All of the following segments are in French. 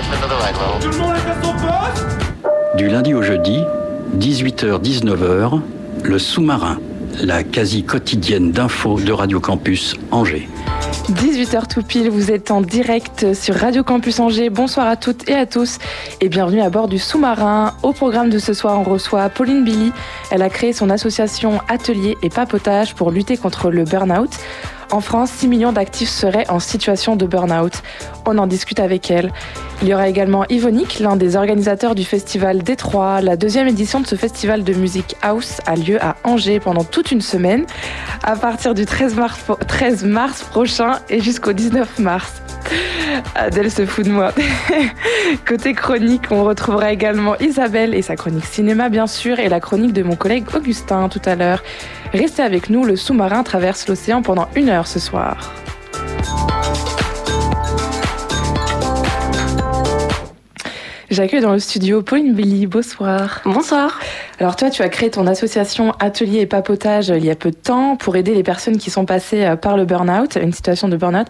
Tout le monde est à son poste Du lundi au jeudi, 18h-19h, le sous-marin, la quasi quotidienne d'infos de Radio Campus Angers. 18h tout pile, vous êtes en direct sur Radio Campus Angers. Bonsoir à toutes et à tous et bienvenue à bord du sous-marin. Au programme de ce soir, on reçoit Pauline Billy. Elle a créé son association Atelier et Papotage pour lutter contre le burn-out. En France, 6 millions d'actifs seraient en situation de burn-out. On en discute avec elle. Il y aura également Yvonique, l'un des organisateurs du festival Détroit. La deuxième édition de ce festival de musique house a lieu à Angers pendant toute une semaine, à partir du 13 mars, 13 mars prochain et jusqu'au 19 mars. Adèle se fout de moi. Côté chronique, on retrouvera également Isabelle et sa chronique cinéma, bien sûr, et la chronique de mon collègue Augustin tout à l'heure. Restez avec nous, le sous-marin traverse l'océan pendant une heure ce soir. J'accueille dans le studio Pauline Billy. Bonsoir. Bonsoir. Alors toi, tu as créé ton association Atelier et Papotage euh, il y a peu de temps pour aider les personnes qui sont passées euh, par le burn-out, une situation de burn-out.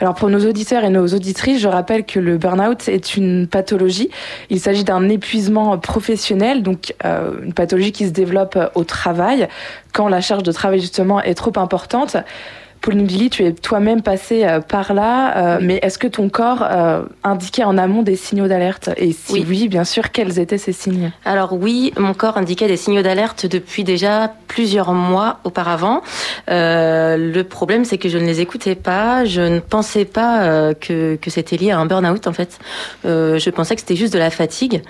Alors pour nos auditeurs et nos auditrices, je rappelle que le burn-out est une pathologie. Il s'agit d'un épuisement professionnel, donc euh, une pathologie qui se développe au travail quand la charge de travail justement est trop importante. Pauline Billy, tu es toi-même passée euh, par là, euh, mais est-ce que ton corps euh, indiquait en amont des signaux d'alerte? Et si oui. Oui. bien sûr, quels étaient ces signes? Alors oui, mon corps indiquait des signaux d'alerte depuis déjà plusieurs mois auparavant. Le problème, c'est que je ne les écoutais pas. Je ne pensais pas que, que c'était lié à un burn-out, en fait. Je pensais que c'était juste de la fatigue.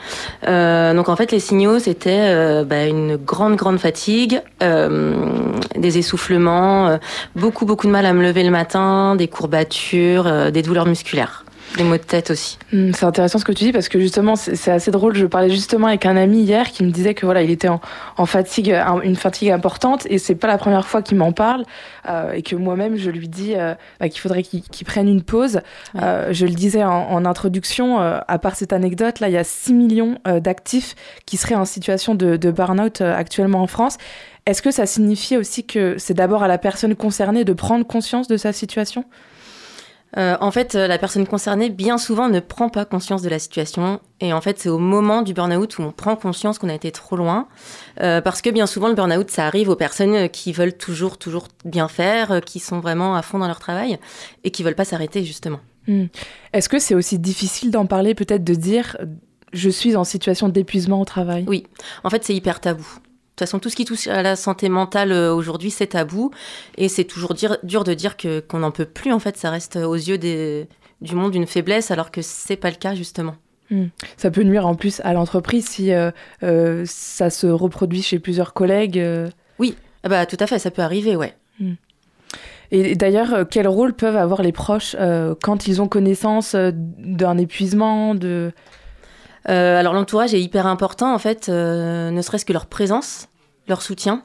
Donc en fait, les signaux, c'était bah, une grande, grande fatigue, des essoufflements, euh, beaucoup, beaucoup de mal à me lever le matin, des courbatures, euh, des douleurs musculaires. Des maux de tête aussi. Hmm, C'est intéressant ce que tu dis parce que justement c'est assez drôle. Je parlais justement avec un ami hier qui me disait que voilà il était en, en fatigue, un- une fatigue importante et c'est pas la première fois qu'il m'en parle euh, et que moi-même je lui dis euh, bah, qu'il faudrait qu'il prenne une pause. Ouais. Euh, je le disais en, en introduction, à part cette anecdote là, il y a 6 millions d'actifs qui seraient en situation de, de burn-out actuellement en France. Est-ce que ça signifie aussi que c'est d'abord à la personne concernée de prendre conscience de sa situation? Euh, en fait, euh, la personne concernée, bien souvent, ne prend pas conscience de la situation. Et en fait, c'est au moment du burn-out où on prend conscience qu'on a été trop loin. Euh, parce que bien souvent, le burn-out, ça arrive aux personnes qui veulent toujours, toujours bien faire, qui sont vraiment à fond dans leur travail et qui veulent pas s'arrêter, justement. Hmm. Est-ce que c'est aussi difficile d'en parler, peut-être de dire je suis en situation d'épuisement au travail? Oui. En fait, c'est hyper tabou. De toute façon, tout ce qui touche à la santé mentale euh, aujourd'hui, c'est tabou. Et c'est toujours dire- dur de dire que qu'on n'en peut plus. En fait, ça reste aux yeux des, du monde une faiblesse, alors que c'est pas le cas, justement. Ça peut nuire en plus à l'entreprise si euh, euh, ça se reproduit chez plusieurs collègues. euh. Ah bah, tout à fait, ça peut arriver, ouais. Et d'ailleurs, quel rôle peuvent avoir les proches quand ils ont connaissance d'un épuisement de... Euh, alors l'entourage est hyper important en fait, euh, ne serait-ce que leur présence, leur soutien.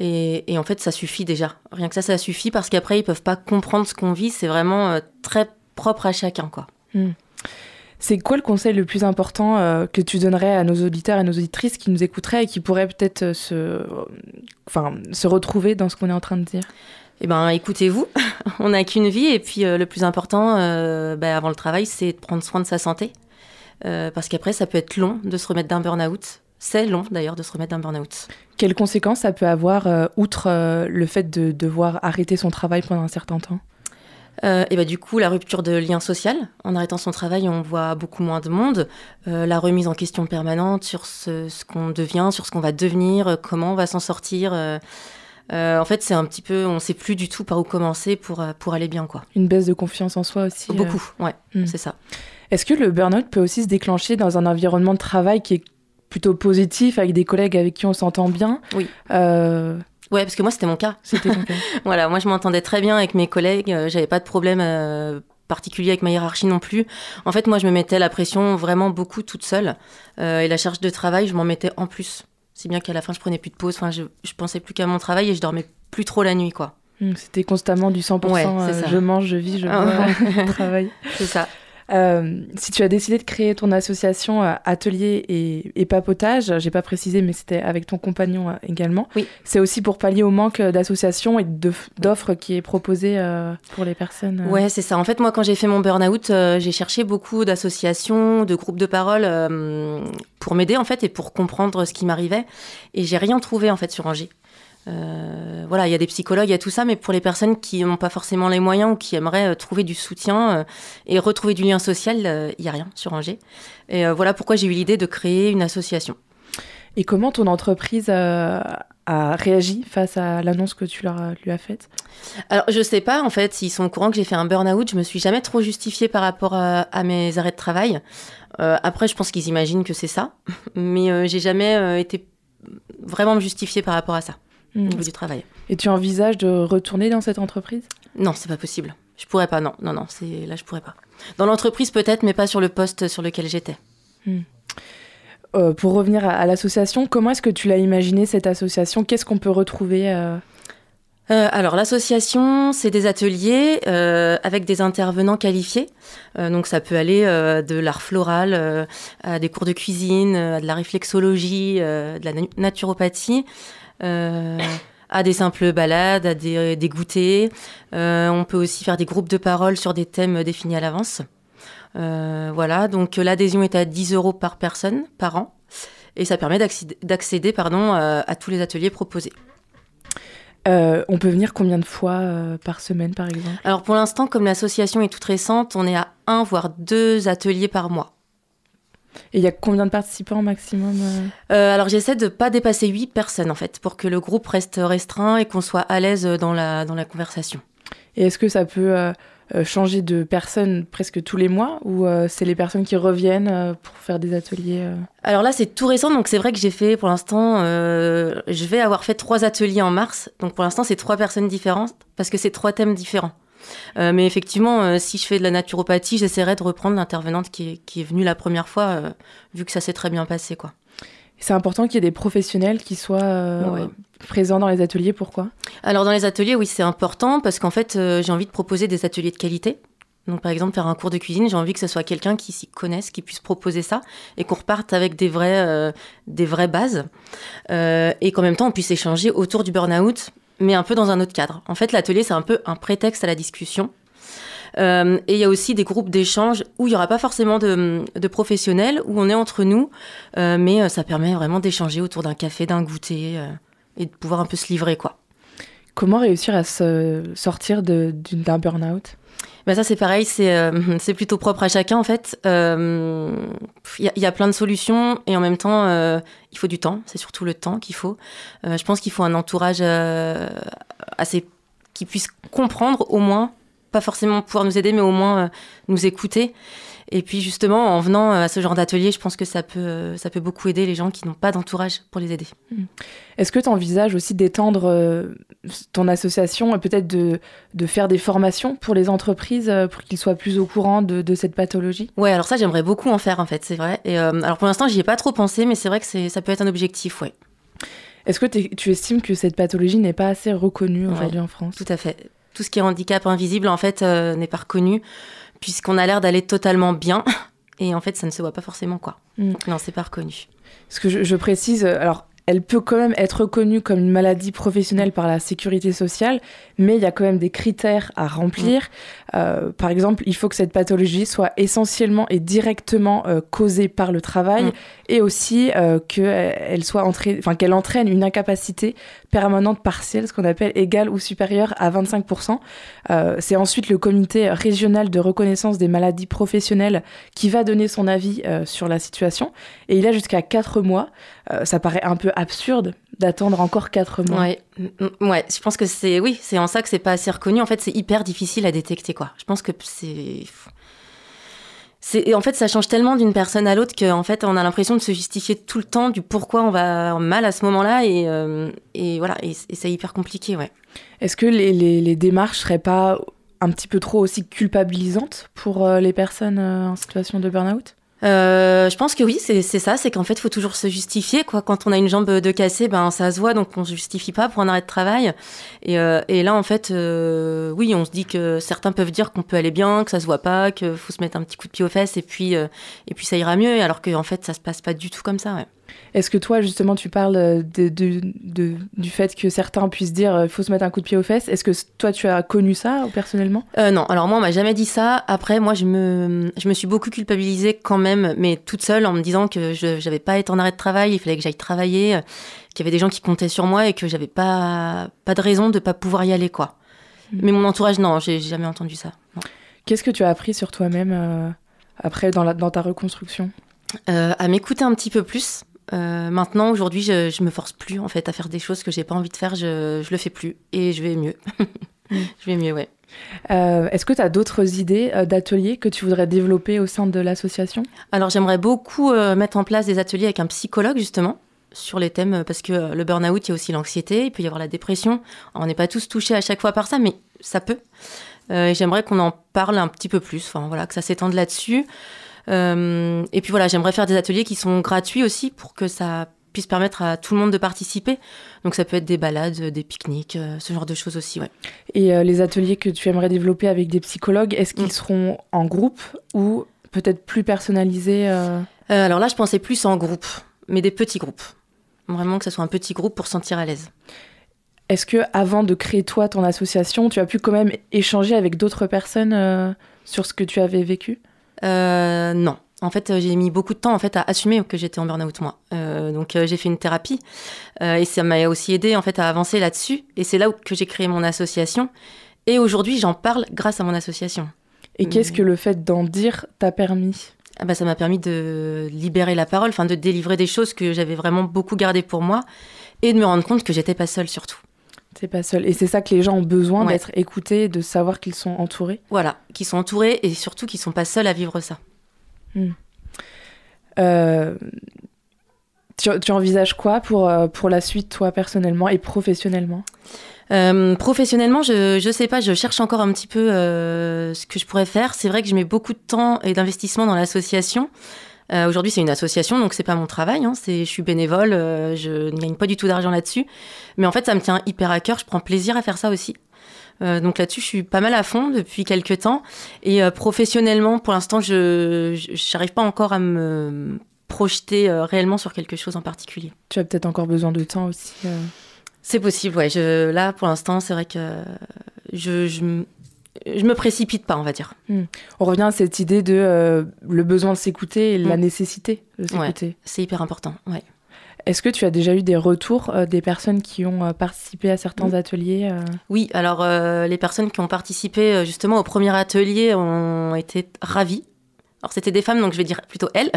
Et, et en fait, ça suffit déjà. Rien que ça, ça suffit parce qu'après, ils peuvent pas comprendre ce qu'on vit. C'est vraiment euh, très propre à chacun, quoi. C'est quoi le conseil le plus important euh, que tu donnerais à nos auditeurs et nos auditrices qui nous écouteraient et qui pourraient peut-être se, euh, enfin, se retrouver dans ce qu'on est en train de dire? Eh ben, écoutez-vous. On n'a qu'une vie et puis euh, le plus important, bah, avant le travail, c'est de prendre soin de sa santé. Euh, parce qu'après, ça peut être long de se remettre d'un burn-out. C'est long d'ailleurs de se remettre d'un burn-out. Quelles conséquences ça peut avoir, euh, outre euh, le fait de devoir arrêter son travail pendant un certain temps? Euh, et bah, du coup, la rupture de lien social. En arrêtant son travail, on voit beaucoup moins de monde. Euh, la remise en question permanente sur ce, ce qu'on devient, sur ce qu'on va devenir, comment on va s'en sortir. euh. Euh, en fait, c'est un petit peu, on sait plus du tout par où commencer pour, euh, pour aller bien, quoi. Une baisse de confiance en soi aussi euh. Beaucoup, ouais, Hmm. c'est ça. Est-ce que le burn-out peut aussi se déclencher dans un environnement de travail qui est plutôt positif, avec des collègues avec qui on s'entend bien Oui. Euh, Ouais, parce que moi, c'était mon cas. C'était ton cas. Voilà, moi, je m'entendais très bien avec mes collègues. J'avais pas de problème particulier avec ma hiérarchie non plus. En fait, moi, je me mettais la pression vraiment beaucoup toute seule. Euh, et la charge de travail, je m'en mettais en plus. Si bien qu'à la fin, je prenais plus de pause. Enfin, je, je pensais plus qu'à mon travail et je dormais plus trop la nuit, quoi. Hmm, C'était constamment du 100%. Ouais, euh, je mange, je vis, je Ah bois, je travaille. C'est ça. Euh, si tu as décidé de créer ton association euh, Atelier et, et Papotage, j'ai pas précisé, mais c'était avec ton compagnon euh, également. Oui. C'est aussi pour pallier au manque d'associations et d'offres qui est proposé pour les personnes. Ouais, c'est ça. En fait, moi, quand j'ai fait mon burn-out, j'ai cherché beaucoup d'associations, de groupes de parole pour m'aider en fait et pour comprendre ce qui m'arrivait. Et j'ai rien trouvé en fait sur Angers. Euh, voilà, il y a des psychologues, il y a tout ça, mais pour les personnes qui n'ont pas forcément les moyens ou qui aimeraient euh, trouver du soutien euh, et retrouver du lien social, il n'y a rien sur Angers. Et voilà pourquoi j'ai eu l'idée de créer une association. Et comment ton entreprise a réagi face à l'annonce que tu leur lui as faite? Alors, je sais pas, en fait, s'ils sont au courant que j'ai fait un burn-out, je me suis jamais trop justifiée par rapport à, mes arrêts de travail. après, je pense qu'ils imaginent que c'est ça, mais j'ai jamais été vraiment me justifier par rapport à ça au niveau hmm. du travail. Et tu envisages de retourner dans cette entreprise? Non, c'est pas possible. Je pourrais pas, non, non, non, c'est là je pourrais pas. Dans l'entreprise peut-être, mais pas sur le poste sur lequel j'étais. Hmm. Euh, pour revenir à, l'association, comment est-ce que tu l'as imaginé cette association? Qu'est-ce qu'on peut retrouver euh? Euh, alors l'association, c'est des ateliers avec des intervenants qualifiés. donc ça peut aller de l'art floral à des cours de cuisine, à de la réflexologie, de la naturopathie. Euh, à des simples balades, à des, des goûters. Euh, on peut aussi faire des groupes de parole sur des thèmes définis à l'avance. Euh, voilà, donc l'adhésion est à 10 euros par personne par an et ça permet d'accéder pardon, à, tous les ateliers proposés. on peut venir combien de fois par semaine, par exemple? Alors pour l'instant, comme l'association est toute récente, on est à un voire deux ateliers par mois. Et il y a combien de participants au maximum euh euh, Alors j'essaie de ne pas dépasser 8 personnes en fait, pour que le groupe reste restreint et qu'on soit à l'aise dans la, dans la conversation. Et est-ce que ça peut euh, changer de personnes presque tous les mois ou c'est les personnes qui reviennent pour faire des ateliers Alors là c'est tout récent, donc c'est vrai que j'ai fait pour l'instant, je vais avoir fait trois ateliers en mars, donc pour l'instant c'est trois personnes différentes parce que c'est trois thèmes différents. Euh, mais effectivement, euh, si je fais de la naturopathie, j'essaierai de reprendre l'intervenante qui est, venue la première fois, euh, vu que ça s'est très bien passé. quoi. C'est important qu'il y ait des professionnels qui soient présents dans les ateliers. Pourquoi? Alors dans les ateliers, oui, c'est important parce qu'en fait, j'ai envie de proposer des ateliers de qualité. Donc par exemple, faire un cours de cuisine, j'ai envie que ce soit quelqu'un qui s'y connaisse, qui puisse proposer ça, et qu'on reparte avec des, vrais, des vraies bases, et qu'en même temps, on puisse échanger autour du burn-out mais un peu dans un autre cadre. En fait, l'atelier, c'est un peu un prétexte à la discussion. Euh, et il y a aussi des groupes d'échange où il n'y aura pas forcément de, professionnels, où on est entre nous, euh, mais euh, ça permet vraiment d'échanger autour d'un café, d'un goûter, et de pouvoir un peu se livrer, quoi. Comment réussir à se sortir d'un burn-out? Ben ça c'est pareil, c'est plutôt propre à chacun en fait. Il y, y, a plein de solutions et en même temps il faut du temps, c'est surtout le temps qu'il faut. Euh, je pense qu'il faut un entourage euh, assez qui puisse comprendre au moins, pas forcément pouvoir nous aider, mais au moins euh, nous écouter. Et puis justement, en venant à ce genre d'atelier, je pense que ça peut, ça peut beaucoup aider les gens qui n'ont pas d'entourage pour les aider. Mmh. Est-ce que tu envisages aussi d'étendre ton association, peut-être de, de, faire des formations pour les entreprises, pour qu'ils soient plus au courant de, de cette pathologie? Ouais, alors ça, j'aimerais beaucoup en faire en fait, c'est vrai. Et, alors pour l'instant, j'y ai pas trop pensé, mais c'est vrai que ça peut être un objectif, ouais. Est-ce que tu estimes que cette pathologie n'est pas assez reconnue aujourd'hui en France? Tout à fait. Tout ce qui est handicap invisible, en fait, euh, n'est pas reconnu, puisqu'on a l'air d'aller totalement bien. Et en fait, ça ne se voit pas forcément, quoi. Mm. non, c'est pas reconnu. Ce que je, je précise, alors elle peut quand même être reconnue comme une maladie professionnelle par la sécurité sociale, mais il y a quand même des critères à remplir. Mm. Euh, par exemple, il faut que cette pathologie soit essentiellement et directement euh, causée par le travail, mm. et aussi euh, qu'elle soit enfin qu'elle entraîne une incapacité permanente partielle, ce qu'on appelle égale ou supérieure à 25%. C'est ensuite le comité régional de reconnaissance des maladies professionnelles qui va donner son avis sur la situation, et il a jusqu'à 4 mois. Ça paraît un peu absurde d'attendre encore 4 mois. Ouais. ouais, je pense que c'est oui, c'est en ça que c'est pas assez reconnu. En fait, c'est hyper difficile à détecter quoi. Je pense que c'est c'est en fait ça change tellement d'une personne à l'autre qu'en fait on a l'impression de se justifier tout le temps du pourquoi on va mal à ce moment-là et, euh, et voilà et, c'est hyper compliqué ouais. Est-ce que les, les, les, démarches seraient pas un petit peu trop aussi culpabilisantes pour euh, les personnes euh, en situation de burn-out? Euh, je pense que oui, c'est ça, c'est qu'en fait, il faut toujours se justifier. Quoi. Quand on a une jambe de cassée, ben, ça se voit, donc on ne se justifie pas pour un arrêt de travail. Et, euh, et là, en fait, euh, oui, on se dit que certains peuvent dire qu'on peut aller bien, que ça se voit pas, qu'il faut se mettre un petit coup de pied aux fesses et puis, euh, et puis ça ira mieux, alors qu'en fait, ça se passe pas du tout comme ça. Ouais. Est-ce que toi, justement, tu parles de, de, de, du fait que certains puissent dire il faut se mettre un coup de pied aux fesses? Est-ce que toi, tu as connu ça personnellement? Euh, Non, alors moi, on m'a jamais dit ça. Après, moi, je me, je me suis beaucoup culpabilisée quand même, mais toute seule, en me disant que je n'avais pas été en arrêt de travail, il fallait que j'aille travailler, qu'il y avait des gens qui comptaient sur moi et que j'avais pas, pas de raison de pas pouvoir y aller, quoi. Mmh. Mais mon entourage, non, j'ai jamais entendu ça. Qu'est-ce que tu as appris sur toi-même euh, après dans, la, dans ta reconstruction? Euh, À m'écouter un petit peu plus. Euh, maintenant, aujourd'hui, je, je me force plus en fait à faire des choses que j'ai pas envie de faire. Je, je le fais plus et je vais mieux. je vais mieux, ouais. Euh, Est-ce que tu as d'autres idées euh, d'ateliers que tu voudrais développer au sein de l'association? Alors, j'aimerais beaucoup euh, mettre en place des ateliers avec un psychologue justement sur les thèmes parce que le burn-out, il y a aussi l'anxiété, il peut y avoir la dépression. On n'est pas tous touchés à chaque fois par ça, mais ça peut. J'aimerais qu'on en parle un petit peu plus. Enfin voilà, que ça s'étende là-dessus. Euh, et puis voilà, j'aimerais faire des ateliers qui sont gratuits aussi pour que ça puisse permettre à tout le monde de participer. Donc ça peut être des balades, des pique-niques, euh, ce genre de choses aussi. Ouais. Et euh, les ateliers que tu aimerais développer avec des psychologues, est-ce qu'ils mmh. seront en groupe ou peut-être plus personnalisés euh... Alors là, je pensais plus en groupe, mais des petits groupes. Vraiment que ce soit un petit groupe pour se sentir à l'aise. Est-ce que avant de créer toi ton association, tu as pu quand même échanger avec d'autres personnes euh, sur ce que tu avais vécu? Euh, Non. En fait, j'ai mis beaucoup de temps en fait à assumer que j'étais en burn-out moi. Euh, donc j'ai fait une thérapie et ça m'a aussi aidé en fait à avancer là-dessus. Et c'est là où que j'ai créé mon association. Et aujourd'hui, j'en parle grâce à mon association. Et qu'est-ce que le fait d'en dire t'a permis? Ah bah, ça m'a permis de libérer la parole, enfin de délivrer des choses que j'avais vraiment beaucoup gardées pour moi et de me rendre compte que j'étais pas seule surtout. C'est pas seul. Et c'est ça que les gens ont besoin ouais. d'être écoutés, de savoir qu'ils sont entourés. Voilà, qu'ils sont entourés et surtout qu'ils sont pas seuls à vivre ça. Hmm. Euh, tu, tu, envisages quoi pour, pour la suite, toi, personnellement et professionnellement? Euh, professionnellement, je je sais pas, je cherche encore un petit peu euh, ce que je pourrais faire. C'est vrai que je mets beaucoup de temps et d'investissement dans l'association. Euh, Aujourd'hui, c'est une association, donc c'est pas mon travail. Hein, je suis bénévole, euh, je ne gagne pas du tout d'argent là-dessus. Mais en fait, ça me tient hyper à cœur. Je prends plaisir à faire ça aussi. Euh, donc là-dessus, je suis pas mal à fond depuis quelques temps. Et professionnellement, pour l'instant, je n'arrive pas encore à me projeter réellement sur quelque chose en particulier. Tu as peut-être encore besoin de temps aussi. C'est possible, ouais. Je, là, pour l'instant, c'est vrai que je, je, je me précipite pas, on va dire. Hmm. On revient à cette idée de euh, le besoin de s'écouter et la nécessité de s'écouter. Ouais, c'est hyper important, ouais. Est-ce que tu as déjà eu des retours euh, des personnes qui ont euh, participé à certains mmh. ateliers. Oui, alors les personnes qui ont participé justement au premier atelier ont été ravies. Alors c'était des femmes, donc je vais dire plutôt elles,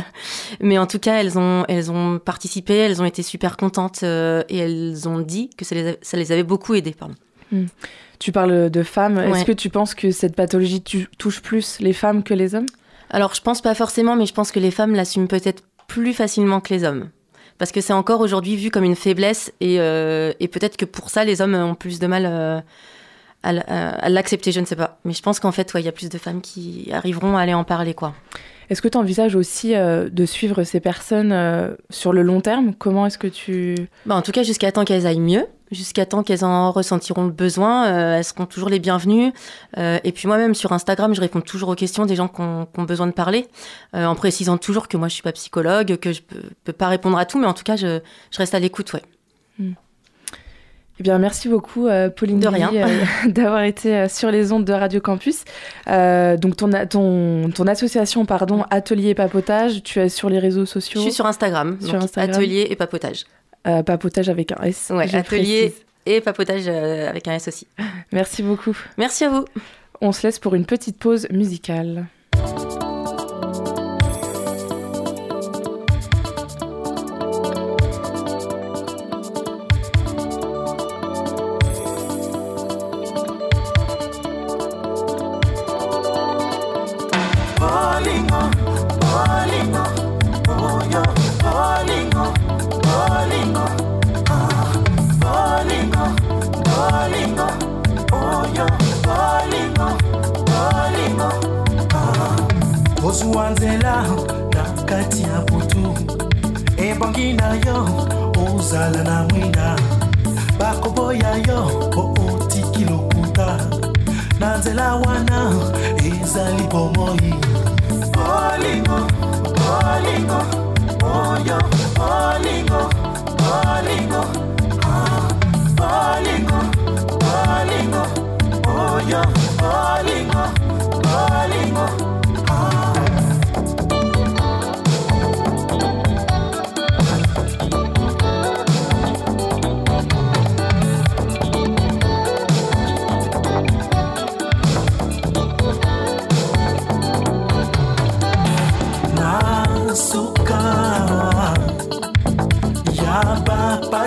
mais en tout cas elles ont elles ont participé, elles ont été super contentes et elles ont dit que ça les, a, ça les avait beaucoup aidées. Pardon. Mmh. Tu parles de femmes. Ouais. Est-ce que tu penses que cette pathologie touche plus les femmes que les hommes? Alors je pense pas forcément, mais je pense que les femmes l'assument peut-être plus facilement que les hommes parce que c'est encore aujourd'hui vu comme une faiblesse et, euh, et peut-être que pour ça les hommes ont plus de mal euh, à, à l'accepter, je ne sais pas. Mais je pense qu'en fait, il ouais, y a plus de femmes qui arriveront à aller en parler, quoi. Est-ce que tu envisages aussi euh, de suivre ces personnes euh, sur le long terme? Comment est-ce que tu... Bah, en tout cas, jusqu'à temps qu'elles aillent mieux, jusqu'à temps qu'elles en ressentiront le besoin, euh, elles seront toujours les bienvenues. Euh, et puis moi-même, sur Instagram, je réponds toujours aux questions des gens qui ont, besoin de parler, euh, en précisant toujours que moi, je suis pas psychologue, que je peux, peux pas répondre à tout, mais en tout cas, je, je reste à l'écoute, ouais. Mm. Eh bien, merci beaucoup, Pauline, de rien. D'avoir été sur les ondes de Radio Campus. Donc, ton, ton, ton association, pardon, Atelier et Papotage, tu es sur les réseaux sociaux? Je suis sur Instagram, sur Instagram. Atelier et Papotage. Papotage avec un S. Ouais, Atelier précise. et Papotage avec un S aussi. Merci beaucoup. Merci à vous. On se laisse pour une petite pause musicale. Kozwa nzela na kati ya butu ebongi na yo ozala na mwinda bakoboya yo po otiki lokuta na nzela wana ezali bomoi. Bolingo bolingo oyo. Bolingo bolingo ah, bolingo bolingo oyo. Bolingo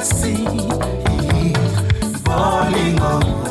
bapasi bolingo bolingo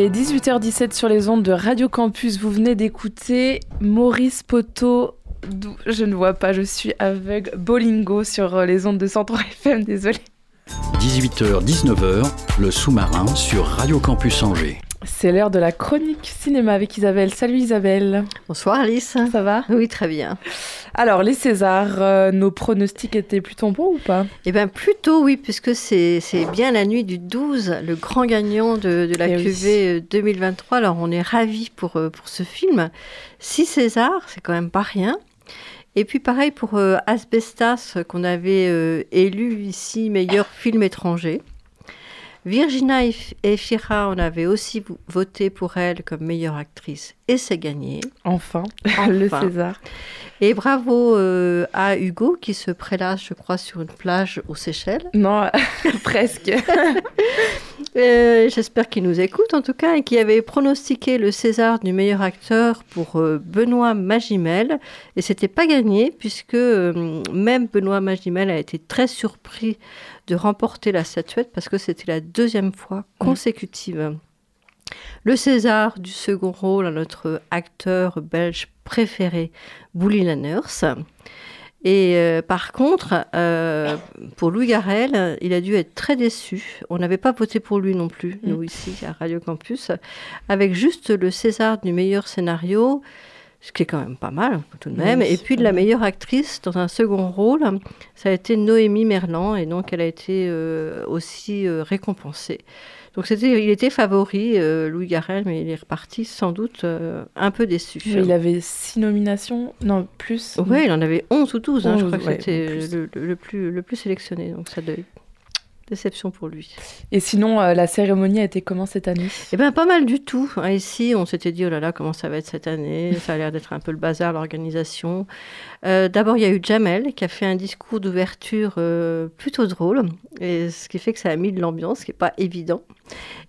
Il est 18h17 sur les ondes de Radio Campus. Vous venez d'écouter Maurice Poto. d'où- Je ne vois pas, je suis aveugle. Bolingo sur euh, les ondes de 103 FM, désolé. 18h, 19h, le sous-marin sur Radio Campus Angers. C'est l'heure de la chronique cinéma avec Isabelle. Salut Isabelle. Bonsoir Alice. Ça va? Oui, très bien. Alors, les Césars, euh, nos pronostics étaient plutôt bons ou pas? Eh bien, plutôt oui, puisque c'est bien la nuit du 12, le grand gagnant de, de la Eh oui. QV euh, 2023. Alors, on est ravis pour, euh, pour ce film. Six Césars, c'est quand même pas rien. Et puis, pareil pour euh, Asbestas, euh, qu'on avait euh, élu ici meilleur film étranger. Virginia Ef- Efira, on avait aussi vo- voté pour elle comme meilleure actrice et c'est gagné. Enfin, le. César. Et bravo euh, à Hugo qui se prélasse, je crois, sur une plage aux Seychelles. Non, presque. Euh, J'espère qu'il nous écoute en tout cas et qui avait pronostiqué le César du meilleur acteur pour euh, Benoît Magimel. Et c'était pas gagné puisque même Benoît Magimel a été très surpris de remporter la statuette parce que c'était la deuxième fois consécutive. Le César du second rôle à notre acteur belge préféré, Bouli Lanners. Et euh, par contre, euh, pour Louis Garrel, il a dû être très déçu. On n'avait pas voté pour lui non plus, nous ici à Radio Campus, avec juste le César du meilleur scénario, ce qui est quand même pas mal tout de même. Oui, et puis de la meilleure actrice dans un second rôle, ça a été Noémie Merlan, et donc elle a été euh, aussi récompensée. Donc c'était, il était favori, euh, Louis Garrel, mais il est reparti sans doute euh, un peu déçu. Oui, il avait six nominations, non, plus. Oui, il en avait 11 ou 12, hein, je 11, crois que c'était plus. le, plus, le plus sélectionné, donc ça doit déception pour lui. Et sinon, euh, la cérémonie a été comment cette année? Eh bien, pas mal du tout. hein. Ici, on s'était dit, oh là là, comment ça va être cette année? Ça a l'air d'être un peu le bazar, l'organisation. Euh, D'abord, il y a eu Jamel qui a fait un discours d'ouverture euh, plutôt drôle, et ce qui fait que ça a mis de l'ambiance, ce qui n'est pas évident.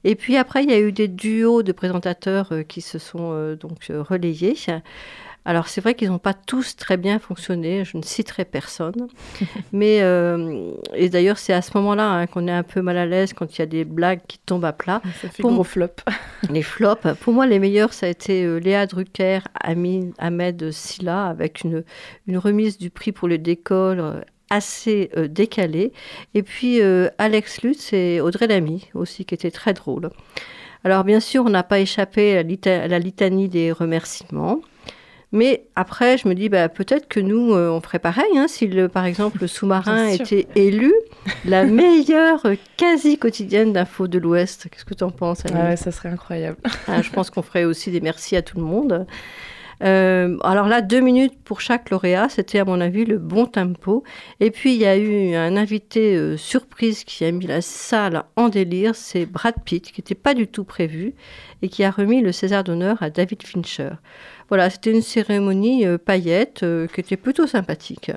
Et puis après, il y a eu des duos de présentateurs euh, qui se sont euh, donc euh, relayés. Alors c'est vrai qu'ils n'ont pas tous très bien fonctionné, je ne citerai personne. Mais, euh, et d'ailleurs c'est à ce moment-là hein, qu'on est un peu mal à l'aise quand il y a des blagues qui tombent à plat. Ça fait Pour- gros flop. Les flops, pour moi, les meilleurs, ça a été euh, Léa Drucker, Ahmed Silla, avec une, une remise du prix pour le décor euh, assez euh, décalée. Et puis euh, Alex Lutz et Audrey Lamy aussi, qui était très drôle. Alors, bien sûr, on n'a pas échappé à la, lita- à la litanie des remerciements. Mais après, je me dis, bah, peut-être que nous, euh, on ferait pareil. Hein, si, le, par exemple, le sous-marin était élu la meilleure euh, quasi quotidienne d'info de l'Ouest. Qu'est-ce que tu en penses, Annie Ah ouais, ça serait incroyable. Hein, je pense qu'on ferait aussi des merci à tout le monde. Euh, alors là, deux minutes pour chaque lauréat, c'était à mon avis le bon tempo. Et puis il y a eu un invité euh, surprise qui a mis la salle en délire, c'est Brad Pitt, qui n'était pas du tout prévu et qui a remis le César d'honneur à David Fincher. Voilà, c'était une cérémonie euh, paillette qui était plutôt sympathique.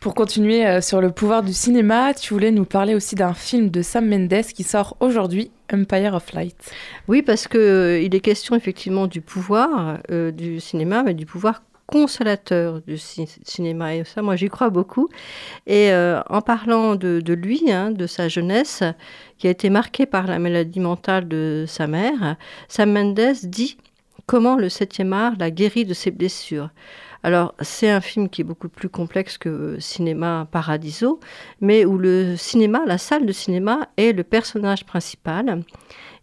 Pour continuer sur le pouvoir du cinéma, tu voulais nous parler aussi d'un film de Sam Mendes qui sort aujourd'hui, Empire of Light. Oui, parce que euh, est question effectivement du pouvoir euh, du cinéma, mais du pouvoir consolateur du ci- cinéma. Et ça, moi, j'y crois beaucoup. Et euh, en parlant de, lui, hein, de sa jeunesse, qui a été marquée par la maladie mentale de sa mère, Sam Mendes dit comment le 7e art l'a guéri de ses blessures? Alors, c'est un film qui est beaucoup plus complexe que Cinéma Paradiso, mais où le cinéma, la salle de cinéma, est le personnage principal.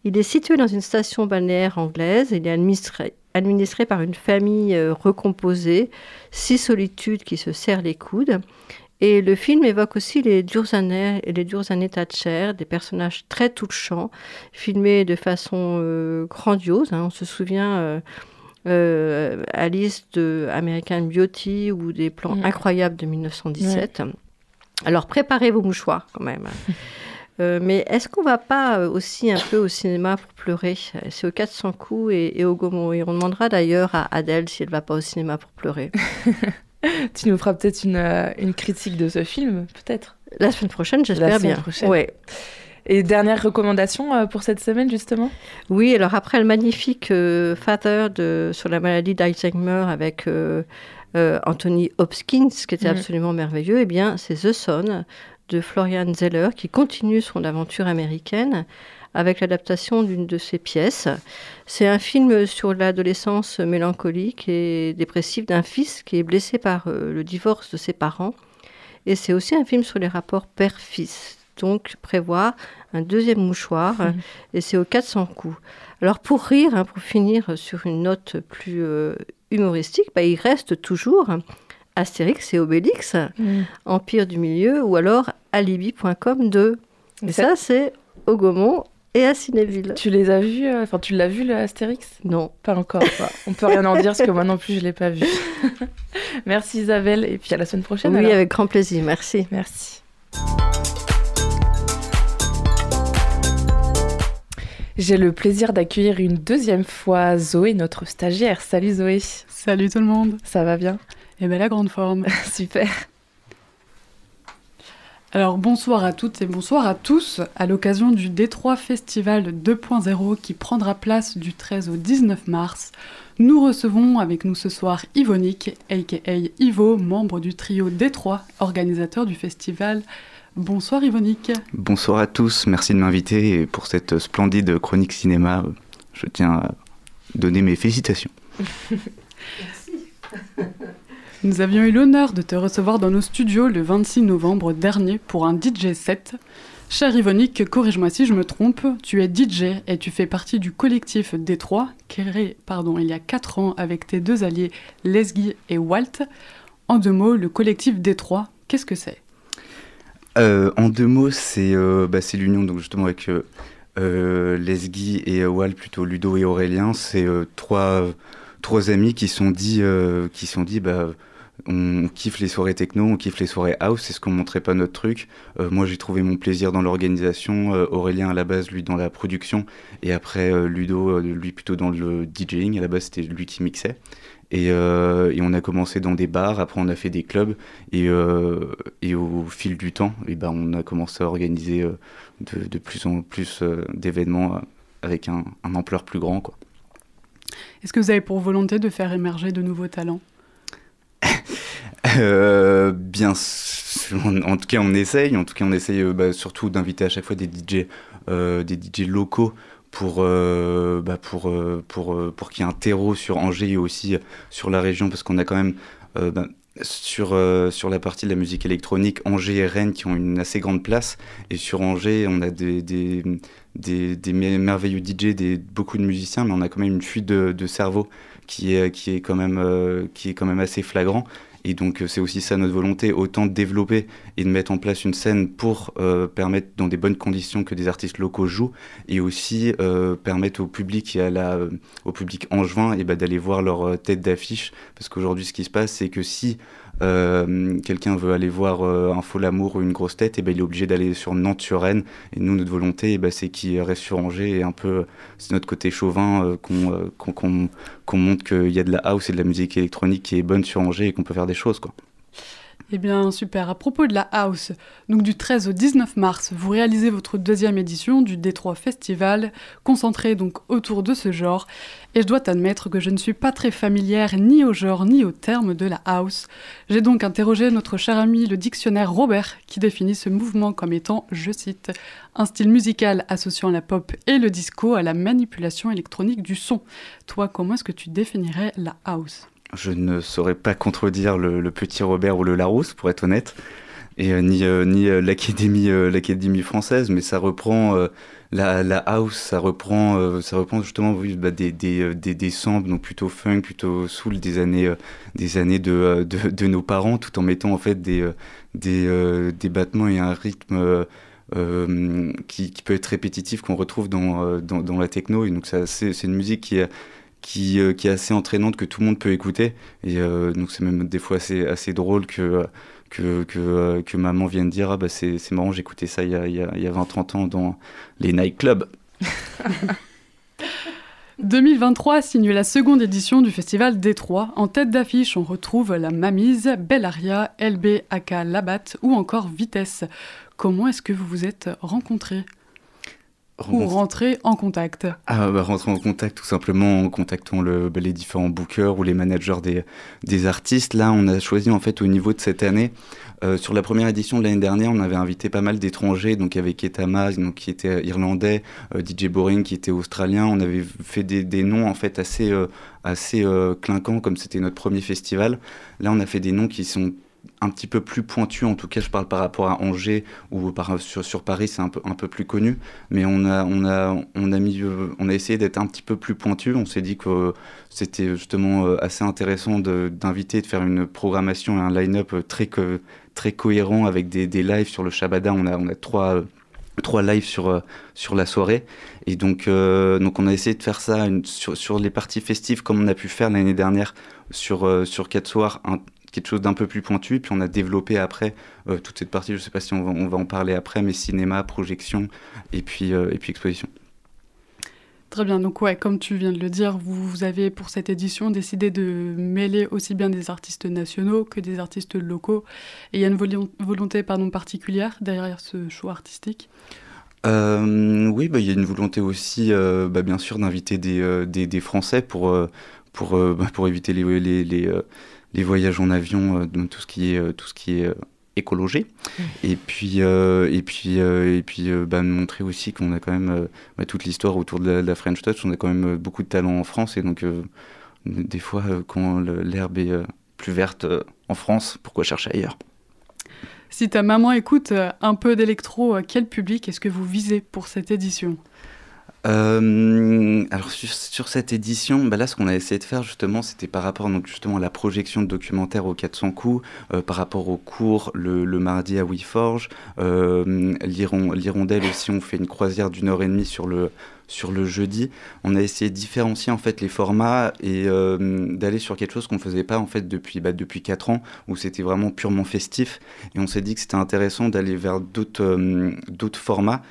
Il est situé dans une station balnéaire anglaise. Il est administré, par une famille euh, recomposée, six solitudes qui se serrent les coudes. Et le film évoque aussi les dures années les dures années Thatcher, des personnages très touchants, filmés de façon euh, grandiose. hein. On se souvient euh, euh, Alice de American Beauty ou des plans Mm. incroyables de 1917. Alors préparez vos mouchoirs quand même. Euh, mais est-ce qu'on va pas euh, aussi un peu au cinéma pour pleurer? C'est au 400 coups et, et au Gaumont. Et on demandera d'ailleurs à Adèle si elle va pas au cinéma pour pleurer. Tu nous feras peut-être une, euh, une critique de ce film, peut-être. La semaine prochaine, La j'espère semaine bien. prochaine. Ouais. Et dernière recommandation euh, pour cette semaine, justement? Oui, alors après le magnifique euh, Father de, sur la maladie d'Alzheimer avec euh, euh, Anthony Hopkins, qui était Mhm. absolument merveilleux, eh bien c'est The Son de Florian Zeller qui continue son aventure américaine avec l'adaptation d'une de ses pièces. C'est un film sur l'adolescence mélancolique et dépressive d'un fils qui est blessé par le divorce de ses parents. Et c'est aussi un film sur les rapports père-fils. Donc prévoir un deuxième mouchoir et c'est au 400 coups. Alors pour rire, hein, pour finir sur une note plus euh, humoristique, bah, il reste toujours Astérix et Obélix, Empire du Milieu, ou alors Alibi.com 2. Et ça, c'est au Gaumont et à Cinéville. Tu les as vus euh, Enfin, tu l'as vu, le Astérix? Non. Pas encore. quoi. On peut rien en dire parce que moi non plus, je l'ai pas vu. Merci Isabelle, et puis à la semaine prochaine. Oui, alors. avec grand plaisir, merci. Merci. J'ai le plaisir d'accueillir une deuxième fois Zoé, notre stagiaire. Salut Zoé, Salut tout le monde. ça va bien? Et bien la grande forme. Super. Alors bonsoir à toutes et bonsoir à tous. À l'occasion du Détroit Festival 2.0 qui prendra place du 13 au 19 mars, nous recevons avec nous ce soir Yvonique, aka Ivo, membre du trio Détroit, organisateur du festival. Bonsoir Yvonique. Bonsoir à tous, merci de m'inviter pour cette splendide chronique cinéma. Je tiens à donner mes félicitations. Nous avions eu l'honneur de te recevoir dans nos studios le 26 novembre dernier pour un DJ set. Cher Yvonique, corrige-moi si je me trompe, tu es DJ et tu fais partie du collectif Détroit, créé pardon, il y a 4 ans avec tes deux alliés Lesgui et Walt. En deux mots, le collectif Détroit, qu'est-ce que c'est? Euh, en deux mots, c'est euh, bah, c'est l'union donc justement avec euh, euh, Lesgui et Wal, plutôt Ludo et Aurélien. C'est trois, amis qui sont dit, qui sont dit bah, on kiffe les soirées techno, on kiffe les soirées house, est-ce qu'on montrait pas notre truc Moi j'ai trouvé mon plaisir dans l'organisation, Aurélien à la base lui dans la production, et après Ludo lui plutôt dans le DJing, à la base c'était lui qui mixait. Et, euh, et on a commencé dans des bars, après on a fait des clubs, et, euh, et au fil du temps, et ben on a commencé à organiser euh, de, de plus en plus d'événements avec un, un ampleur plus grand. Quoi. Est-ce que vous avez pour volonté de faire émerger de nouveaux talents? Euh, bien, s- en, en tout cas, on essaye. En tout cas, on essaye bah, surtout d'inviter à chaque fois des DJ, des DJ locaux pour, euh, bah, pour, euh, pour, euh, pour qu'il y ait un terreau sur Angers et aussi sur la région, parce qu'on a quand même bah, sur, sur la partie de la musique électronique, Angers et Rennes qui ont une assez grande place. Et sur Angers, on a des, des, des, des mer- merveilleux DJ, des, beaucoup de musiciens, mais on a quand même une fuite de, de cerveau qui est, qui, est quand même, qui est quand même assez flagrant. Et donc euh, c'est aussi ça notre volonté, autant de développer et de mettre en place une scène pour euh, permettre dans des bonnes conditions que des artistes locaux jouent, et aussi euh, permettre au public et à au public angevin et ben, d'aller voir leur tête d'affiche. Parce qu'aujourd'hui ce qui se passe c'est que si euh, quelqu'un veut aller voir euh, un faux l'amour ou une grosse tête, et ben, il est obligé d'aller sur Nantes, sur Rennes. Et nous notre volonté eh ben, c'est qu'il reste sur Angers et un peu c'est notre côté chauvin euh, euh, qu'on montre qu'il y a de la house et de la musique électronique qui est bonne sur Angers et qu'on peut faire des choses. Quoi. Eh bien, super. À propos de la house, donc du 13 au 19 mars, vous réalisez votre deuxième édition du Détroit Festival, concentré donc autour de ce genre. Et je dois t'admettre que je ne suis pas très familière ni au genre ni au terme de la house. J'ai donc interrogé notre cher ami le dictionnaire Robert, qui définit ce mouvement comme étant, je cite, un style musical associant la pop et le disco à la manipulation électronique du son. Toi, comment est-ce que tu définirais la house? Je ne saurais pas contredire le, petit Robert ou le Larousse, pour être honnête, et euh, ni, euh, ni euh, l'académie l'académie française, mais ça reprend la, la house, ça reprend, ça reprend justement bah, des, des, des, des samples, donc plutôt funk, plutôt soul des années, des années de, de, de nos parents, tout en mettant en fait des, des, des battements et un rythme. qui, qui peut être répétitif qu'on retrouve dans, dans, la techno et donc c'est c'est une musique qui est, qui, euh, qui est assez entraînante que tout le monde peut écouter et euh, donc c'est même des fois assez, drôle que, que, que, euh, que maman vienne dire ah bah c'est marrant j'écoutais ça il y a, a, a 20-30 ans dans les nightclubs 2023 signe la seconde édition du festival Détroit. En tête d'affiche, on retrouve La Mamise, Bellaria, LB, Aka, Labatt ou encore Vitesse. Comment est-ce que vous vous êtes rencontrés? Ou Rencontre- rentrés en contact Ah, bah, rentrer en contact tout simplement en contactant le, bah, les différents bookers ou les managers des, des artistes. Là, on a choisi en fait au niveau de cette année. euh, sur la première édition de l'année dernière, on avait invité pas mal d'étrangers, donc avait Ketama, donc qui était irlandais, euh, DJ Boring qui était australien. On avait fait des, des noms en fait assez euh, assez clinquants comme c'était notre premier festival. Là, on a fait des noms qui sont un petit peu plus pointus, en tout cas je parle par rapport à Angers ou par, sur, sur Paris c'est un peu, un peu plus connu, mais on a, on a, on a, mis, euh, on a essayé d'être un petit peu plus pointu, on s'est dit que c'était justement euh, assez intéressant d'inviter, de, faire une programmation et un line-up très, très cohérent avec des, des lives sur le Shabada, on a, on a trois... trois lives sur, euh, sur la soirée. Et donc, donc on a essayé de faire ça sur, sur les parties festives comme on a pu faire l'année dernière sur, euh, sur quatre soirs quelque chose d'un peu plus pointu et puis on a développé après euh, toute cette partie je sais pas si on va, on va en parler après mais cinéma projection et puis euh, et puis exposition Très bien, donc ouais, comme tu viens de le dire, vous, vous avez pour cette édition décidé de mêler aussi bien des artistes nationaux que des artistes locaux. Et il y a une volonté pardon, particulière derrière ce choix artistique? Euh, oui, bah, il y a une volonté aussi, euh, bah, bien sûr, d'inviter des, euh, des, des Français pour, pour, bah, pour éviter les, les, les, les voyages en avion, euh, donc tout ce qui est, euh, tout ce qui est euh, écologie. Et puis, euh, et puis, euh, et puis euh, bah, montrer aussi qu'on a quand même bah, toute l'histoire autour de la, de la French Touch. On a quand même beaucoup de talent en France et donc des fois, quand l'herbe est, plus verte en France, pourquoi chercher ailleurs? Si ta maman écoute un peu d'électro, quel public est-ce que vous visez pour cette édition? Euh, alors sur, cette édition, bah là ce qu'on a essayé de faire justement, c'était par rapport donc justement à la projection de documentaires au 400 coups, euh, par rapport au cours le, mardi à WeForge, euh, l'Hirondelle aussi, on fait une croisière d'une heure et demie sur le sur le jeudi. On a essayé de différencier en fait les formats et euh, d'aller sur quelque chose qu'on faisait pas en fait depuis bah, depuis quatre ans où c'était vraiment purement festif et on s'est dit que c'était intéressant d'aller vers d'autres d'autres formats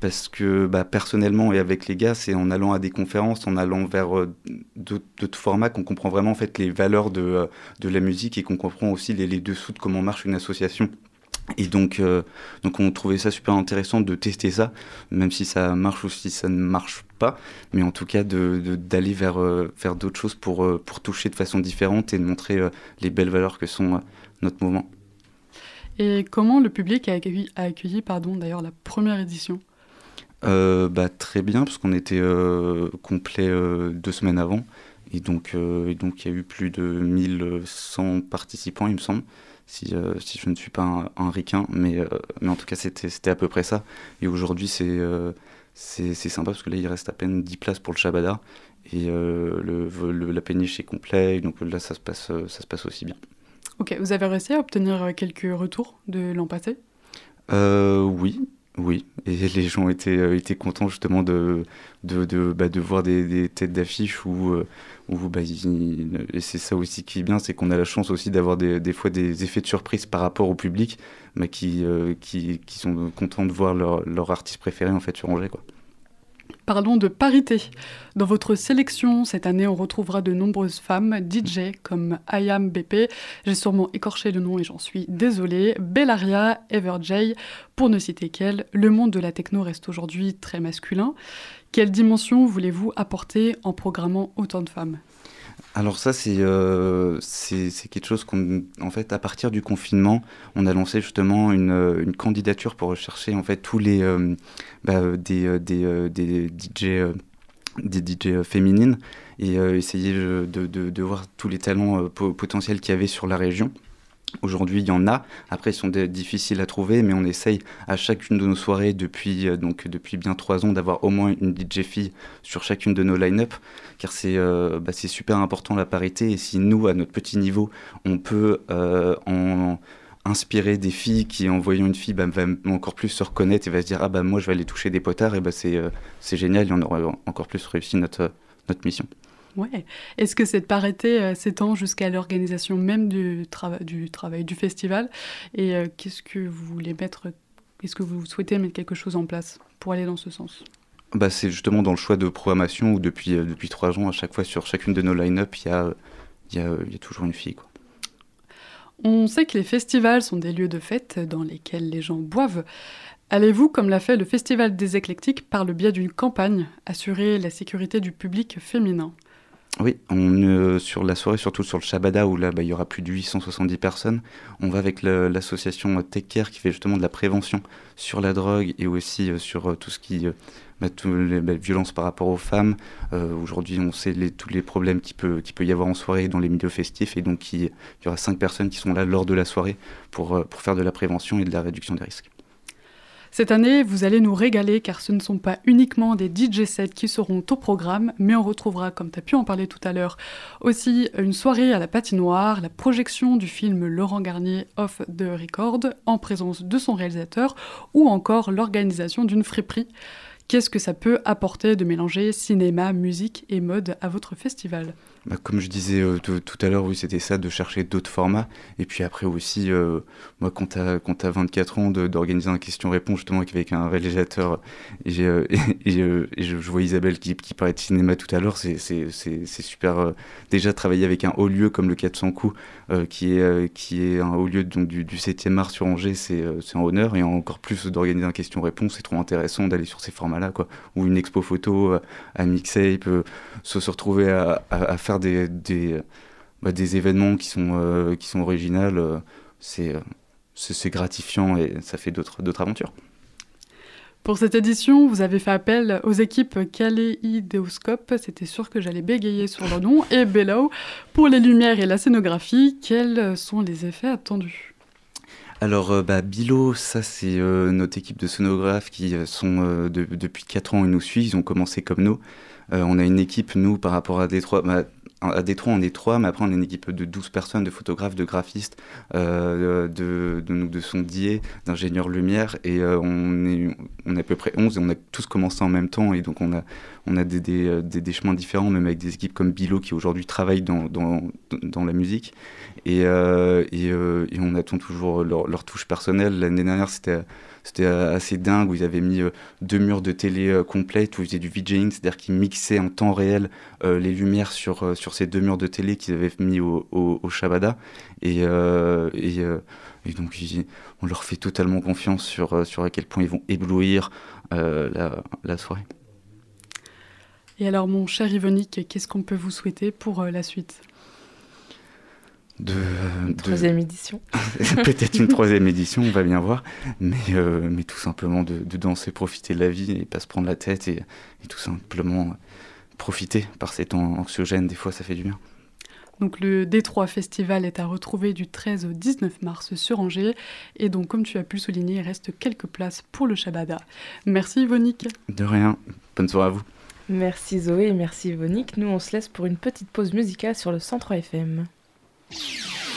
parce que bah, personnellement et avec les gars, c'est en allant à des conférences, en allant vers euh, d'autres formats qu'on comprend vraiment en fait les valeurs de, euh, de la musique et qu'on comprend aussi les, les, dessous de comment marche une association. Et donc, euh, donc on trouvait ça super intéressant de tester ça, même si ça marche ou si ça ne marche pas, mais en tout cas d'aller vers, vers d'autres choses pour, pour toucher de façon différente et de montrer les belles valeurs que sont notre mouvement. Et comment le public a accueilli, a accueilli pardon, d'ailleurs la première édition? Euh, bah, Très bien, parce qu'on était euh, complet euh, deux semaines avant. Et donc, il donc, y a eu plus de 1100 participants, il me semble, si, si je ne suis pas un, un ricain. Mais, mais en tout cas, c'était à peu près ça. Et aujourd'hui, c'est c'est sympa parce que là, il reste à peine 10 places pour le Shabada. Et le, le, la péniche est complet. Donc là, ça se passe, ça se passe aussi bien. Ok, vous avez réussi à obtenir quelques retours de l'an passé? Euh, Oui, oui, et les gens étaient, euh, étaient contents justement de, de, de, bah, voir des, têtes d'affiche où, euh, bah, et c'est ça aussi qui est bien, c'est qu'on a la chance aussi d'avoir des, des, fois des effets de surprise par rapport au public bah, qui, euh, qui, qui, sont contents de voir leur, leur artiste préféré en fait sur Angers. Quoi. Parlons de parité. Dans votre sélection, cette année, on retrouvera de nombreuses femmes DJ comme Ayam BP, j'ai sûrement écorché le nom et j'en suis désolée, Bellaria, Everjay, pour ne citer qu'elle, le monde de la techno reste aujourd'hui très masculin. Quelle dimension voulez-vous apporter en programmant autant de femmes? Alors ça, c'est euh, quelque chose qu'on, en fait, à partir du confinement, on a lancé justement une, une candidature pour rechercher en fait tous les euh, bah, des, des, des, DJ des DJ féminines et euh, essayer de, voir tous les talents potentiels qu'il y avait sur la région. Aujourd'hui, il y en a. Après, ils sont difficiles à trouver, mais on essaye à chacune de nos soirées depuis, euh, donc, depuis bien trois ans d'avoir au moins une DJ fille sur chacune de nos line-up, car c'est euh, bah, super important la parité. Et si nous, à notre petit niveau, on peut euh, inspirer des filles qui, en voyant une fille, bah, va encore plus se reconnaître et va se dire Ah bah moi, je vais aller toucher des potards, et bah, c'est euh, génial, et on aura encore plus réussi notre, mission. Ouais. Est-ce que cette parité s'étend jusqu'à l'organisation même du, trava du travail du festival? Et qu'est-ce que vous voulez mettre Est-ce que vous souhaitez mettre quelque chose en place pour aller dans ce sens? Bah, C'est justement dans le choix de programmation où depuis, euh, depuis trois ans, à chaque fois, sur chacune de nos line-up, il y a, y, a, y a toujours une fille. Quoi. On sait que les festivals sont des lieux de fête dans lesquels les gens boivent. Allez-vous, comme l'a fait le Festival des éclectiques, par le biais d'une campagne, assurer la sécurité du public féminin? Oui, on, euh, sur la soirée, surtout sur le Shabada, où là, bah, il y aura plus de 870 personnes, on va avec l'association Take Care qui fait justement de la prévention sur la drogue et aussi euh, sur euh, tout ce qui... Bah, les bah, violences par rapport aux femmes. Euh, Aujourd'hui, on sait tous les problèmes qu'il peut, peut y avoir en soirée dans les milieux festifs. Et donc, il, y aura cinq personnes qui sont là lors de la soirée pour, pour faire de la prévention et de la réduction des risques. Cette année, vous allez nous régaler car ce ne sont pas uniquement des DJ sets qui seront au programme, mais on retrouvera, comme tu as pu en parler tout à l'heure, aussi une soirée à la patinoire, la projection du film Laurent Garnier Off the Record en présence de son réalisateur ou encore l'organisation d'une friperie. Qu'est-ce que ça peut apporter de mélanger cinéma, musique et mode à votre festival? Bah, comme je disais euh, tout à l'heure, oui, c'était ça, de chercher d'autres formats. Et puis après aussi, euh, moi, quand tu as, 24 ans, d'organiser un question-réponse justement avec un réalisateur, et, euh, je, vois Isabelle qui, qui parlait de cinéma tout à l'heure, c'est super. Déjà, travailler avec un haut lieu comme le 400 coups, qui, est, un haut lieu donc, du, du 7e art sur Angers, c'est un honneur. Et encore plus d'organiser un question-réponse, c'est trop intéressant d'aller sur ces formats-là. Ou une expo photo à Mixape, se, se retrouver à, à faire faire des, des, bah, des événements qui sont, euh, qui sont originales, euh, c'est gratifiant et ça fait d'autres aventures. Pour cette édition, vous avez fait appel aux équipes Kaléidéoscope, c'était sûr que j'allais bégayer sur leur nom, et Bellow pour les lumières et la scénographie. Quels sont les effets attendus? Alors, euh, bah, Bilo, ça c'est euh, notre équipe de sonographes qui euh, sont euh, de- depuis 4 ans, ils nous suivent, ils ont commencé comme nous. Euh, on a une équipe, nous, par rapport à Détroit, bah, à Détroit on est 3, mais après on a une équipe de 12 personnes, de photographes, de graphistes, euh, de, de, de sondiers, d'ingénieurs lumière, et euh, on, est, on est à peu près 11, et on a tous commencé en même temps, et donc on a, on a des, des, euh, des- chemins différents, même avec des équipes comme Bilo qui aujourd'hui travaillent dans, dans, dans la musique. Et, et on attend toujours leur, leur touche personnelle. L'année dernière, c'était c'était assez dingue où ils avaient mis euh, deux murs de télé euh, complètes où ils faisaient du VJing, c'est-à-dire qu'ils mixaient en temps réel euh, les lumières sur, euh, sur ces deux murs de télé qu'ils avaient mis au, au, Shabada. Et, euh, euh, donc, on leur fait totalement confiance sur, euh, sur à quel point ils vont éblouir euh, la, soirée. Et alors, mon cher Yvonique, qu'est-ce qu'on peut vous souhaiter pour euh, la suite? De, de- Troisième édition. Peut-être une troisième édition, on va bien voir. Mais, euh, mais tout simplement de, de danser, profiter de la vie et pas se prendre la tête et, et tout simplement profiter par ces temps anxiogènes. Des fois, ça fait du bien. Donc le D3 Festival est à retrouver du 13 au 19 mars sur Angers. Et donc, comme tu as pu le souligner, il reste quelques places pour le Shabada. Merci Yvonique. De rien. Bonne soirée à vous. Merci Zoé et merci Yvonique. Nous, on se laisse pour une petite pause musicale sur le 103 FM. Yeah.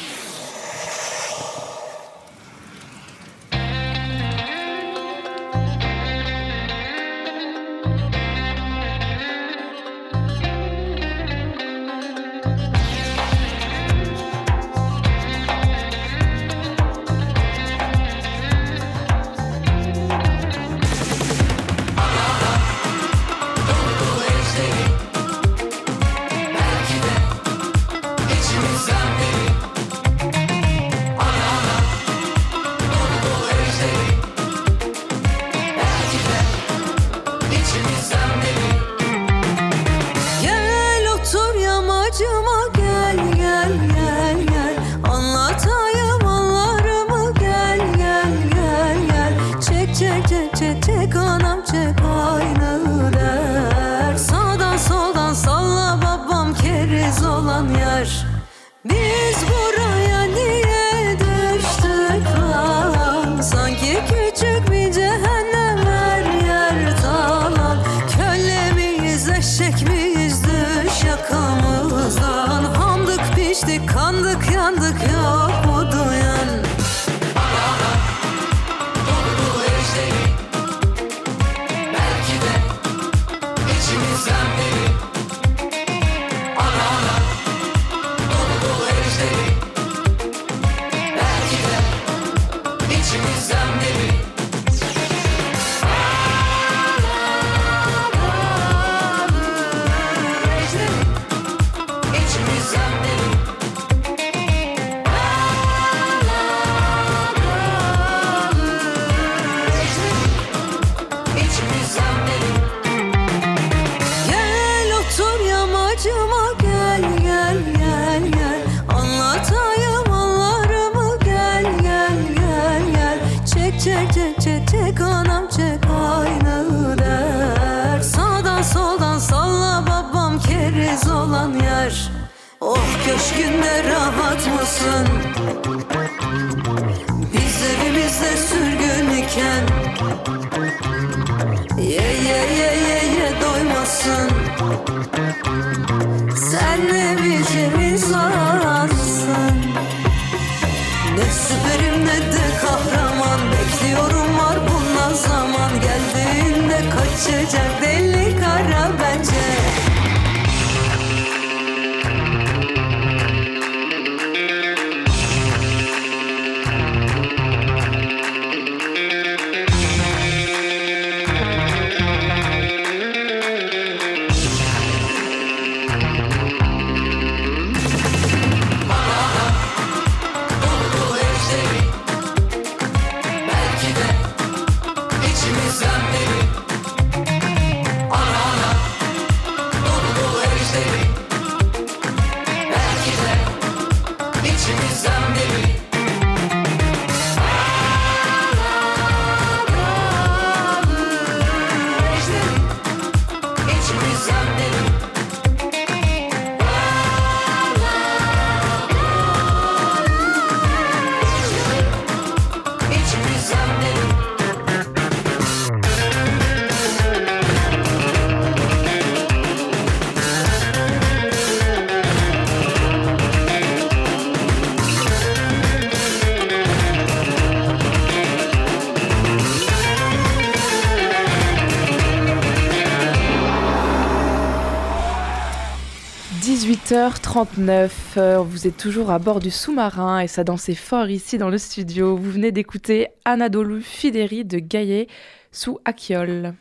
18h39, euh, vous êtes toujours à bord du sous-marin et ça dansait fort ici dans le studio. Vous venez d'écouter Anadolu Fideri de Gaillet sous Akiol.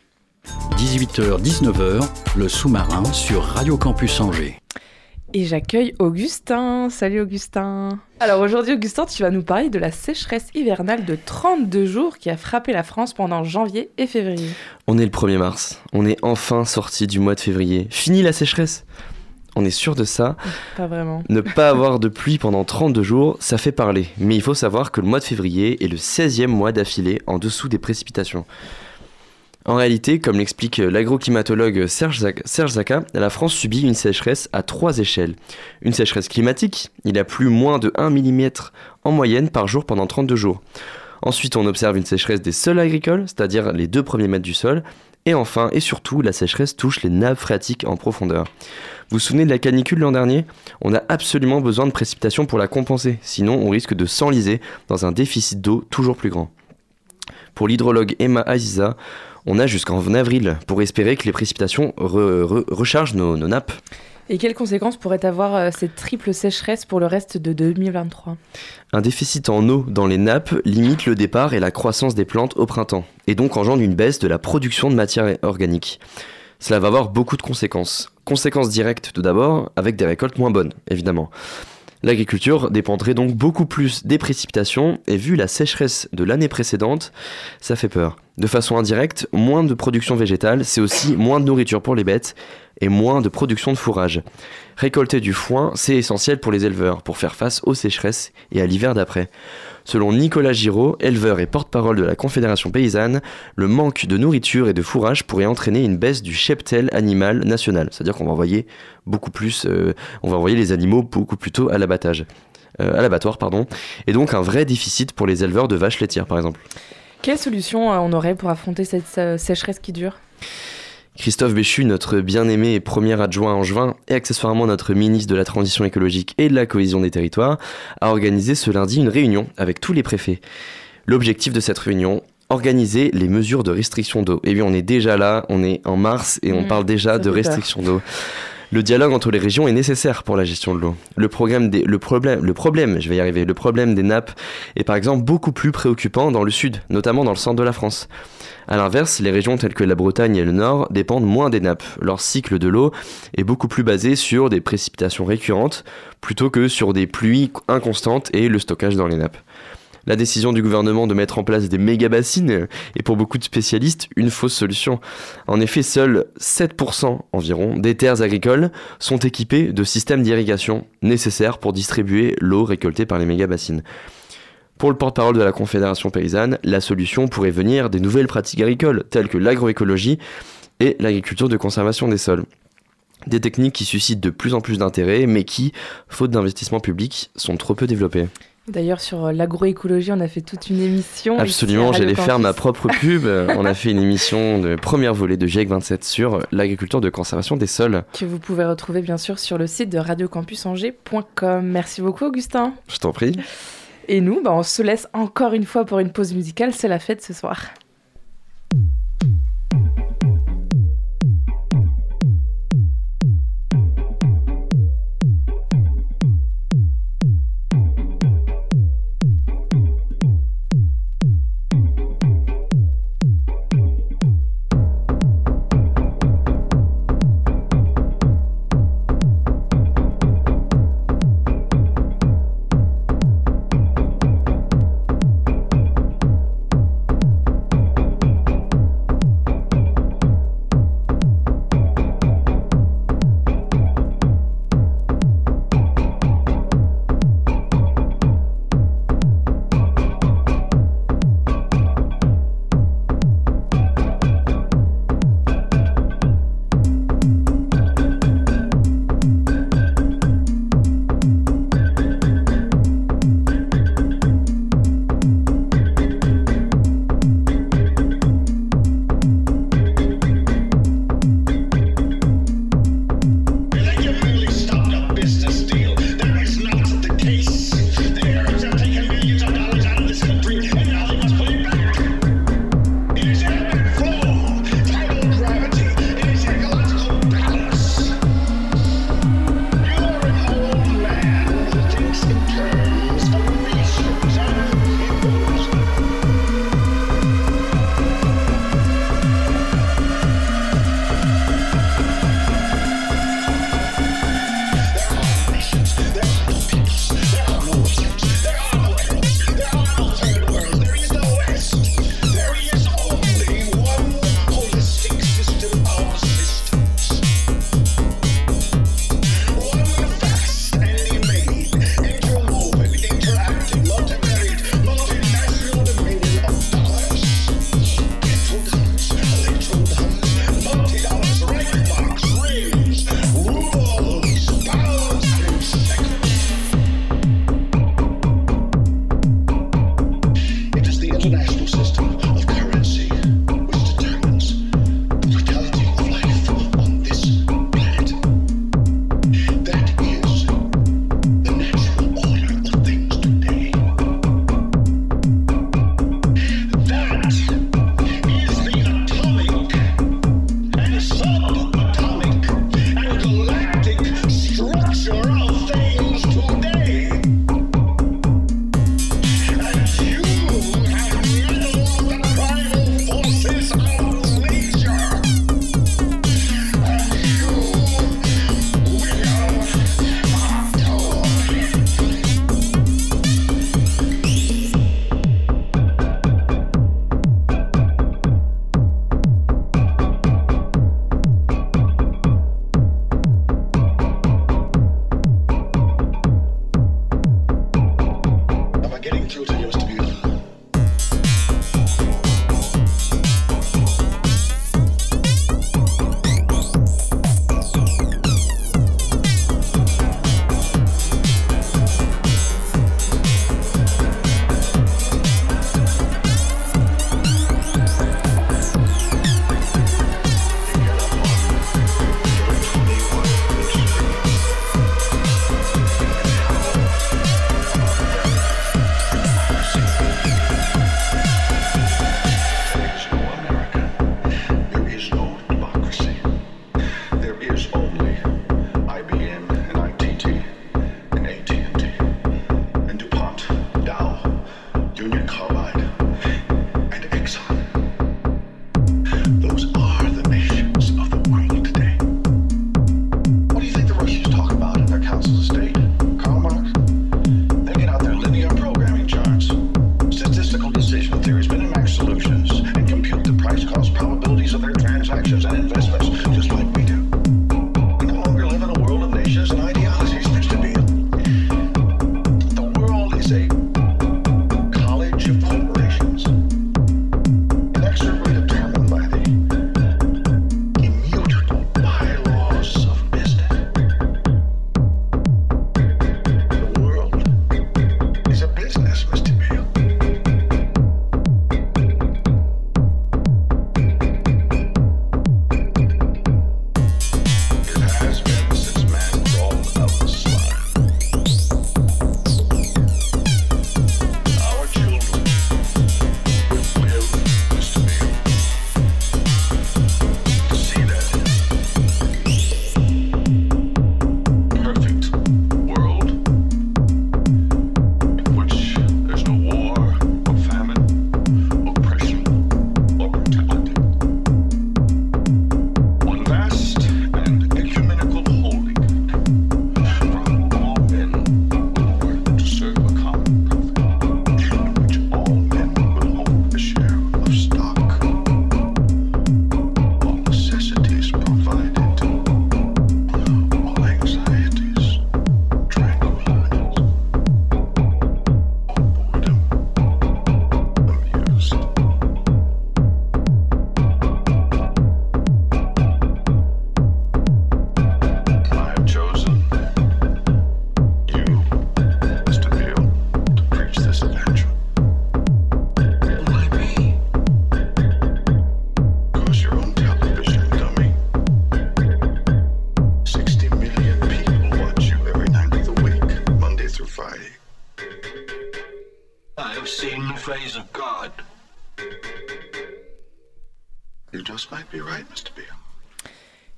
18h-19h, le sous-marin sur Radio Campus Angers. Et j'accueille Augustin. Salut Augustin. Alors aujourd'hui Augustin, tu vas nous parler de la sécheresse hivernale de 32 jours qui a frappé la France pendant janvier et février. On est le 1er mars, on est enfin sorti du mois de février. Fini la sécheresse On est sûr de ça. Pas vraiment. Ne pas avoir de pluie pendant 32 jours, ça fait parler. Mais il faut savoir que le mois de février est le 16e mois d'affilée en dessous des précipitations. En réalité, comme l'explique l'agroclimatologue Serge, Zaka, la France subit une sécheresse à trois échelles. Une sécheresse climatique, il a plu moins de 1 mm en moyenne par jour pendant 32 jours. Ensuite, on observe une sécheresse des sols agricoles, c'est-à-dire les deux premiers mètres du sol. Et enfin, et surtout, la sécheresse touche les nappes phréatiques en profondeur. Vous vous souvenez de la canicule l'an dernier? On a absolument besoin de précipitations pour la compenser, sinon on risque de s'enliser dans un déficit d'eau toujours plus grand. Pour l'hydrologue Emma Aziza, on a jusqu'en avril pour espérer que les précipitations re- re- rechargent nos, nos nappes. Et quelles conséquences pourrait avoir euh, cette triple sécheresse pour le reste de 2023 Un déficit en eau dans les nappes limite le départ et la croissance des plantes au printemps, et donc engendre une baisse de la production de matière organique. Cela va avoir beaucoup de conséquences. Conséquences directes tout d'abord, avec des récoltes moins bonnes, évidemment. L'agriculture dépendrait donc beaucoup plus des précipitations, et vu la sécheresse de l'année précédente, ça fait peur. De façon indirecte, moins de production végétale, c'est aussi moins de nourriture pour les bêtes, et moins de production de fourrage. Récolter du foin, c'est essentiel pour les éleveurs, pour faire face aux sécheresses et à l'hiver d'après. Selon Nicolas Giraud, éleveur et porte-parole de la Confédération paysanne, le manque de nourriture et de fourrage pourrait entraîner une baisse du cheptel animal national. C'est-à-dire qu'on va envoyer beaucoup plus, euh, on va envoyer les animaux beaucoup plus tôt à l'abattage. Euh, à l'abattoir, pardon. Et donc un vrai déficit pour les éleveurs de vaches laitières, par exemple. Quelle solution euh, on aurait pour affronter cette sécheresse qui dure? Christophe Béchu, notre bien-aimé et premier adjoint angevin et accessoirement notre ministre de la Transition écologique et de la cohésion des territoires, a organisé ce lundi une réunion avec tous les préfets. L'objectif de cette réunion, organiser les mesures de restriction d'eau. Et oui, on est déjà là, on est en mars et on Mmh, parle déjà de restriction d'eau. Le dialogue entre les régions est nécessaire pour la gestion de l'eau. Le, problème, problème des nappes est par exemple beaucoup plus préoccupant dans le sud, notamment dans le centre de la France. A l'inverse, les régions telles que la Bretagne et le Nord dépendent moins des nappes. Leur cycle de l'eau est beaucoup plus basé sur des précipitations récurrentes plutôt que sur des pluies inconstantes et le stockage dans les nappes. La décision du gouvernement de mettre en place des méga-bassines est pour beaucoup de spécialistes une fausse solution. En effet, seuls 7% environ des terres agricoles sont équipées de systèmes d'irrigation nécessaires pour distribuer l'eau récoltée par les méga-bassines. Pour le porte-parole de la Confédération paysanne, la solution pourrait venir des nouvelles pratiques agricoles telles que l'agroécologie et l'agriculture de conservation des sols. Des techniques qui suscitent de plus en plus d'intérêt, mais qui, faute d'investissement public, sont trop peu développées. D'ailleurs, sur euh, l'agroécologie, on a fait toute une émission. Absolument, j'allais faire ma propre pub. Euh, On a fait une émission de première volée de GIEC 27 sur l'agriculture de conservation des sols. Que vous pouvez retrouver bien sûr sur le site de radiocampusangers.com. Merci beaucoup, Augustin. Je t'en prie. Et nous, bah, on se laisse encore une fois pour une pause musicale. C'est la fête ce soir.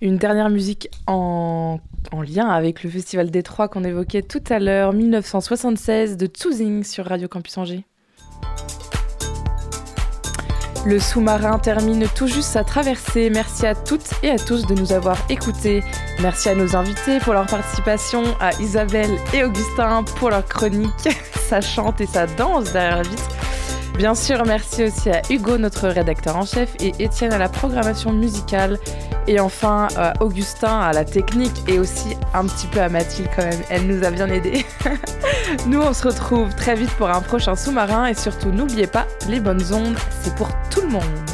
Une dernière musique en, en lien avec le festival Détroit qu'on évoquait tout à l'heure, 1976 de Tsouzing sur Radio Campus Angers. Le sous-marin termine tout juste sa traversée. Merci à toutes et à tous de nous avoir écoutés. Merci à nos invités pour leur participation, à Isabelle et Augustin pour leur chronique. Ça chante et ça danse derrière la. Bien sûr, merci aussi à Hugo, notre rédacteur en chef, et Étienne à la programmation musicale. Et enfin, euh, Augustin à la technique et aussi un petit peu à Mathilde quand même. Elle nous a bien aidés. nous, on se retrouve très vite pour un prochain sous-marin. Et surtout, n'oubliez pas, les bonnes ondes, c'est pour tout le monde.